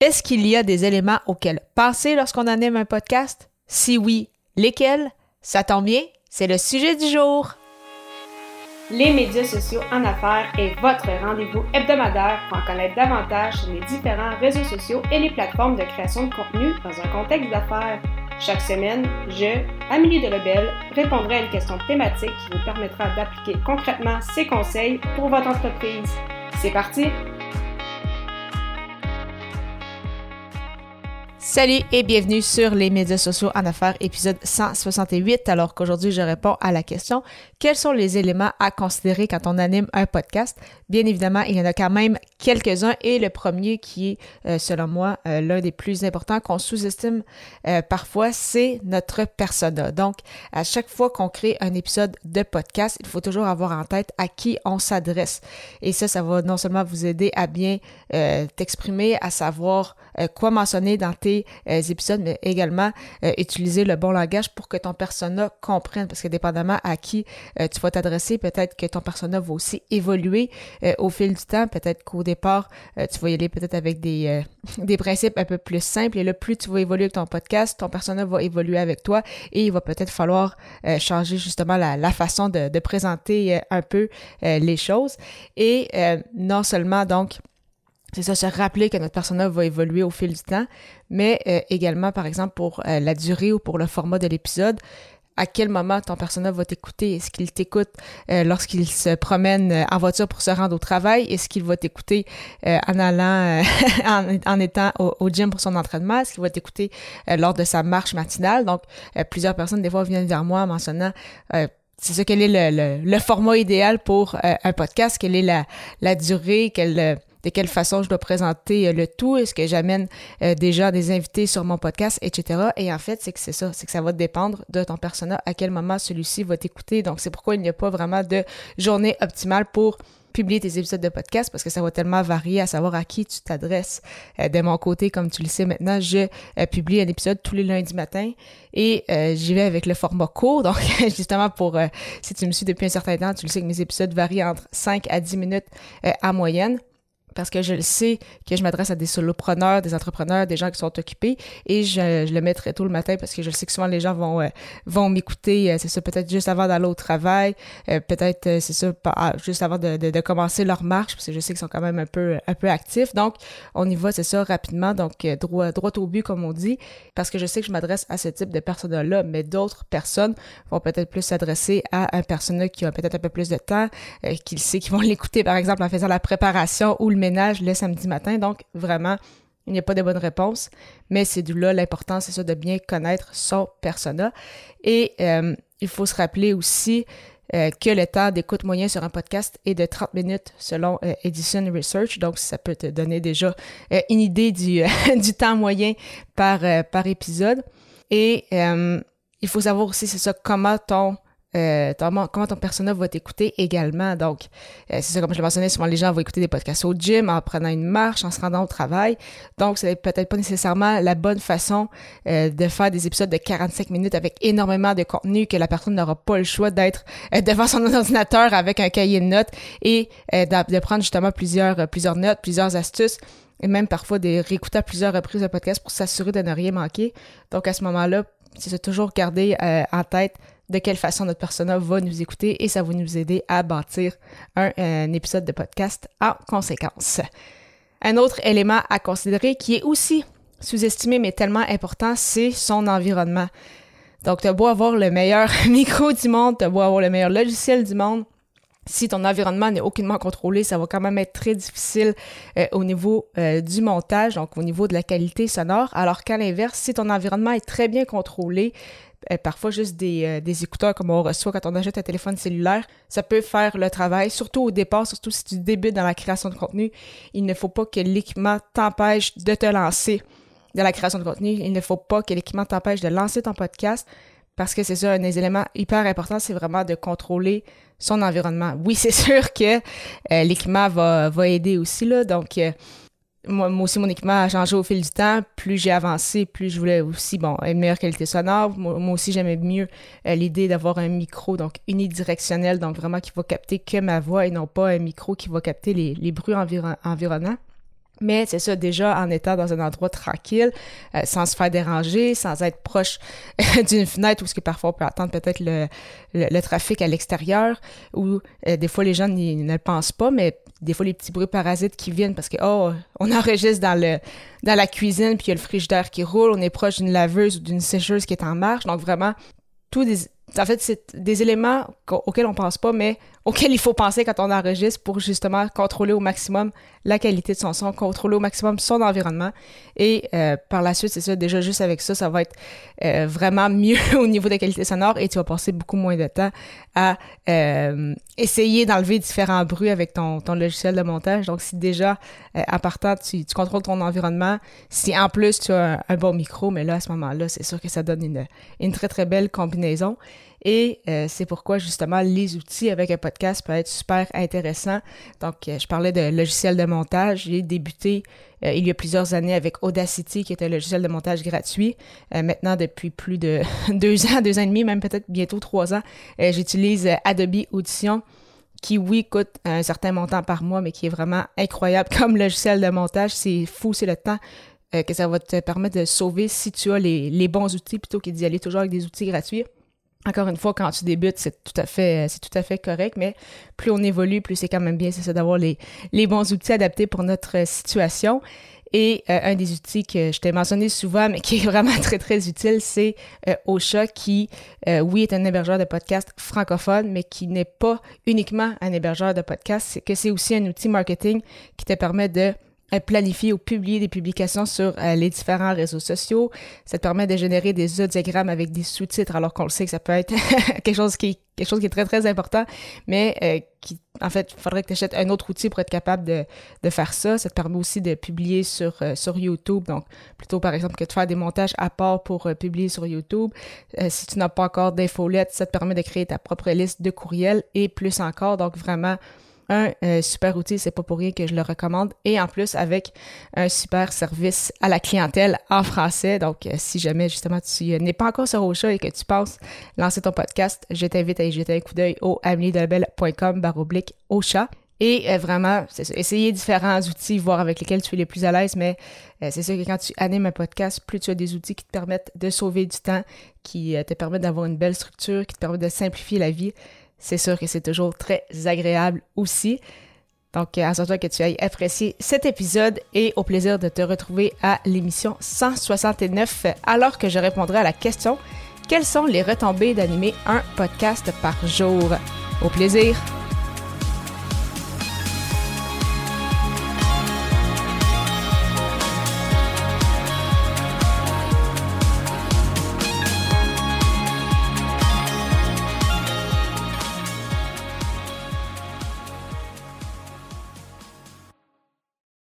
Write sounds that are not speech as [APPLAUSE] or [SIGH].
Est-ce qu'il y a des éléments auxquels penser lorsqu'on anime un podcast? Si oui, lesquels? Ça tombe bien, c'est le sujet du jour. Les médias sociaux en affaires est votre rendez-vous hebdomadaire pour en connaître davantage sur les différents réseaux sociaux et les plateformes de création de contenu dans un contexte d'affaires. Chaque semaine, je, Amélie Delebel, répondrai à une question thématique qui vous permettra d'appliquer concrètement ces conseils pour votre entreprise. C'est parti! Salut et bienvenue sur les médias sociaux en affaires, épisode 168. Alors qu'aujourd'hui, je réponds à la question quels sont les éléments à considérer quand on anime un podcast? Bien évidemment, il y en a quand même quelques-uns et le premier qui est, euh, selon moi, euh, l'un des plus importants qu'on sous-estime euh, parfois, c'est notre persona. Donc, à chaque fois qu'on crée un épisode de podcast, il faut toujours avoir en tête à qui on s'adresse. Et ça, ça va non seulement vous aider à bien t'exprimer, à savoir quoi mentionner dans tes euh, épisodes, mais également euh, utiliser le bon langage pour que ton persona comprenne, parce que dépendamment à qui euh, tu vas t'adresser, peut-être que ton persona va aussi évoluer au fil du temps. Peut-être qu'au départ, tu vas y aller peut-être avec des, [LAUGHS] des principes un peu plus simples, et là, plus tu vas évoluer avec ton podcast, ton persona va évoluer avec toi, et il va peut-être falloir changer justement la, la façon de, de présenter un peu les choses. Et non seulement donc c'est ça, se rappeler que notre personnage va évoluer au fil du temps, mais euh, également, par exemple, pour euh, la durée ou pour le format de l'épisode, à quel moment ton personnage va t'écouter? Est-ce qu'il t'écoute euh, lorsqu'il se promène en voiture pour se rendre au travail? Est-ce qu'il va t'écouter en allant, [LAUGHS] en, étant au, gym pour son entraînement? Est-ce qu'il va t'écouter lors de sa marche matinale? Donc, plusieurs personnes, des fois, viennent vers moi en mentionnant c'est ça, quel est le, le, format idéal pour un podcast? Quelle est la, la durée? Quelle de quelle façon je dois présenter euh, le tout, est-ce que j'amène euh, déjà des invités sur mon podcast, etc. Et en fait, c'est que c'est ça, c'est que ça va dépendre de ton persona, à quel moment celui-ci va t'écouter. Donc, c'est pourquoi il n'y a pas vraiment de journée optimale pour publier tes épisodes de podcast parce que ça va tellement varier à savoir à qui tu t'adresses. Euh, de mon côté, comme tu le sais maintenant, je publie un épisode tous les lundis matins et j'y vais avec le format court. Donc, [LAUGHS] justement, pour si tu me suis depuis un certain temps, tu le sais que mes épisodes varient entre 5 à 10 minutes en moyenne parce que je le sais que je m'adresse à des solopreneurs, des entrepreneurs, des gens qui sont occupés et je, je, le mets très tôt le matin parce que je sais que souvent les gens vont euh, vont m'écouter, euh, c'est ça peut-être juste avant d'aller au travail, euh, peut-être c'est ça ah, juste avant de, de, de, commencer leur marche parce que je sais qu'ils sont quand même un peu un peu actifs. Donc on y va, c'est ça rapidement donc droit droit au but comme on dit parce que je sais que je m'adresse à ce type de personnes là, mais d'autres personnes vont peut-être plus s'adresser à un personnage qui a peut-être un peu plus de temps, qui sait qu'ils vont [LAUGHS] l'écouter par exemple en faisant la préparation ou le ménage le samedi matin. Donc, vraiment, il n'y a pas de bonne réponse, mais c'est du là l'important, c'est ça de bien connaître son persona. Et euh, il faut se rappeler aussi euh, que le temps d'écoute moyen sur un podcast est de 30 minutes selon euh, Edison Research. Donc, ça peut te donner déjà une idée du, [LAUGHS] du temps moyen par, par épisode. Et il faut savoir aussi, c'est ça, comment ton euh, comment ton personnage va t'écouter également. Donc, euh, c'est ça, comme je le mentionnais, souvent les gens vont écouter des podcasts au gym, en prenant une marche, en se rendant au travail. Donc, c'est peut-être pas nécessairement la bonne façon euh, de faire des épisodes de 45 minutes avec énormément de contenu que la personne n'aura pas le choix d'être euh, devant son [LAUGHS] ordinateur avec un cahier de notes et de, prendre justement plusieurs, plusieurs notes, plusieurs astuces et même parfois de réécouter à plusieurs reprises le podcast pour s'assurer de ne rien manquer. Donc, à ce moment-là, c'est toujours garder en tête de quelle façon notre personnage va nous écouter et ça va nous aider à bâtir un, épisode de podcast en conséquence. Un autre élément à considérer qui est aussi sous-estimé mais tellement important, c'est son environnement. Donc, tu as beau avoir le meilleur [LAUGHS] micro du monde, tu as beau avoir le meilleur logiciel du monde, si ton environnement n'est aucunement contrôlé, ça va quand même être très difficile euh, au niveau euh, du montage, donc au niveau de la qualité sonore. Alors qu'à l'inverse, si ton environnement est très bien contrôlé, euh, parfois juste des, euh, des, écouteurs comme on reçoit quand on achète un téléphone cellulaire, ça peut faire le travail, surtout au départ, surtout si tu débutes dans la création de contenu. Il ne faut pas que l'équipement t'empêche de te lancer dans la création de contenu. Il ne faut pas que l'équipement t'empêche de lancer ton podcast parce que c'est ça, un des éléments hyper importants, c'est vraiment de contrôler son environnement. Oui, [LAUGHS] c'est sûr que euh, l'équipement va, va aider aussi, là, donc moi, aussi, mon équipement a changé au fil du temps. Plus j'ai avancé, plus je voulais aussi, bon, une meilleure qualité sonore. Moi, aussi, j'aimais mieux euh, l'idée d'avoir un micro, donc unidirectionnel, donc vraiment qui va capter que ma voix et non pas un micro qui va capter les, les bruits environnants. Mais c'est ça, déjà en étant dans un endroit tranquille, euh, sans se faire déranger, sans être proche [LAUGHS] d'une fenêtre où ce que parfois on peut attendre peut-être le, le, trafic à l'extérieur, ou euh, des fois les gens ne le pensent pas, mais des fois les petits bruits parasites qui viennent parce que oh on [LAUGHS] enregistre dans le dans la cuisine puis il y a le frigidaire qui roule, on est proche d'une laveuse ou d'une sécheuse qui est en marche, donc vraiment tout des en fait, c'est des éléments auxquels on pense pas, mais auxquels il faut penser quand on enregistre pour justement contrôler au maximum la qualité de son son, contrôler au maximum son environnement. Et euh, par la suite, c'est ça, déjà juste avec ça, ça va être euh, vraiment mieux [LAUGHS] au niveau de la qualité sonore et tu vas passer beaucoup moins de temps à euh, essayer d'enlever différents bruits avec ton, ton logiciel de montage. Donc, si déjà, en partant, tu, tu, contrôles ton environnement, si en plus tu as un, bon micro, mais là, à ce moment-là, c'est sûr que ça donne une, une très, très belle combinaison. Et euh, c'est pourquoi justement les outils avec un podcast peuvent être super intéressants. Donc, euh, je parlais de logiciel de montage. J'ai débuté euh, il y a plusieurs années avec Audacity, qui est un logiciel de montage gratuit. maintenant, depuis plus de [LAUGHS] deux ans, deux ans et demi, même peut-être bientôt trois ans, j'utilise Adobe Audition qui, oui, coûte un certain montant par mois, mais qui est vraiment incroyable [LAUGHS] comme logiciel de montage. C'est fou, c'est le temps que ça va te permettre de sauver si tu as les, les bons outils plutôt que d'y aller toujours avec des outils gratuits. Encore une fois, quand tu débutes, c'est tout à fait, c'est tout à fait correct, mais plus on évolue, plus c'est quand même bien, c'est ça d'avoir les, les bons outils adaptés pour notre situation. Et euh, un des outils que je t'ai mentionné souvent, mais qui est vraiment [LAUGHS] très, très utile, c'est euh, Ocha, qui, euh, oui, est un hébergeur de podcast francophone, mais qui n'est pas uniquement un hébergeur de podcast, c'est que c'est aussi un outil marketing qui te permet de planifier ou publier des publications sur euh, les différents réseaux sociaux. Ça te permet de générer des audiogrammes avec des sous-titres, alors qu'on le sait que ça peut être [LAUGHS] quelque chose qui quelque chose qui est très très important, mais euh, qui en fait, faudrait que tu achètes un autre outil pour être capable de, de faire ça. Ça te permet aussi de publier sur euh, sur YouTube, donc plutôt par exemple que de faire des montages à part pour publier sur YouTube. si tu n'as pas encore d'infolettes, ça te permet de créer ta propre liste de courriels et plus encore. Donc vraiment un euh, super outil, c'est pas pour rien que je le recommande. Et en plus, avec un super service à la clientèle en français. Donc, euh, si jamais justement tu n'es pas encore sur Ocha et que tu penses lancer ton podcast, je t'invite à y jeter un coup d'œil au ameliedelabel.com baroblique Ocha. Et euh, vraiment, c'est essayer différents outils, voir avec lesquels tu es le plus à l'aise, mais c'est sûr que quand tu animes un podcast, plus tu as des outils qui te permettent de sauver du temps, qui te permettent d'avoir une belle structure, qui te permettent de simplifier la vie, c'est sûr que c'est toujours très agréable aussi. Donc, à toi que tu aies apprécié cet épisode et au plaisir de te retrouver à l'émission 169 alors que je répondrai à la question quelles sont les retombées d'animer un podcast par jour? Au plaisir!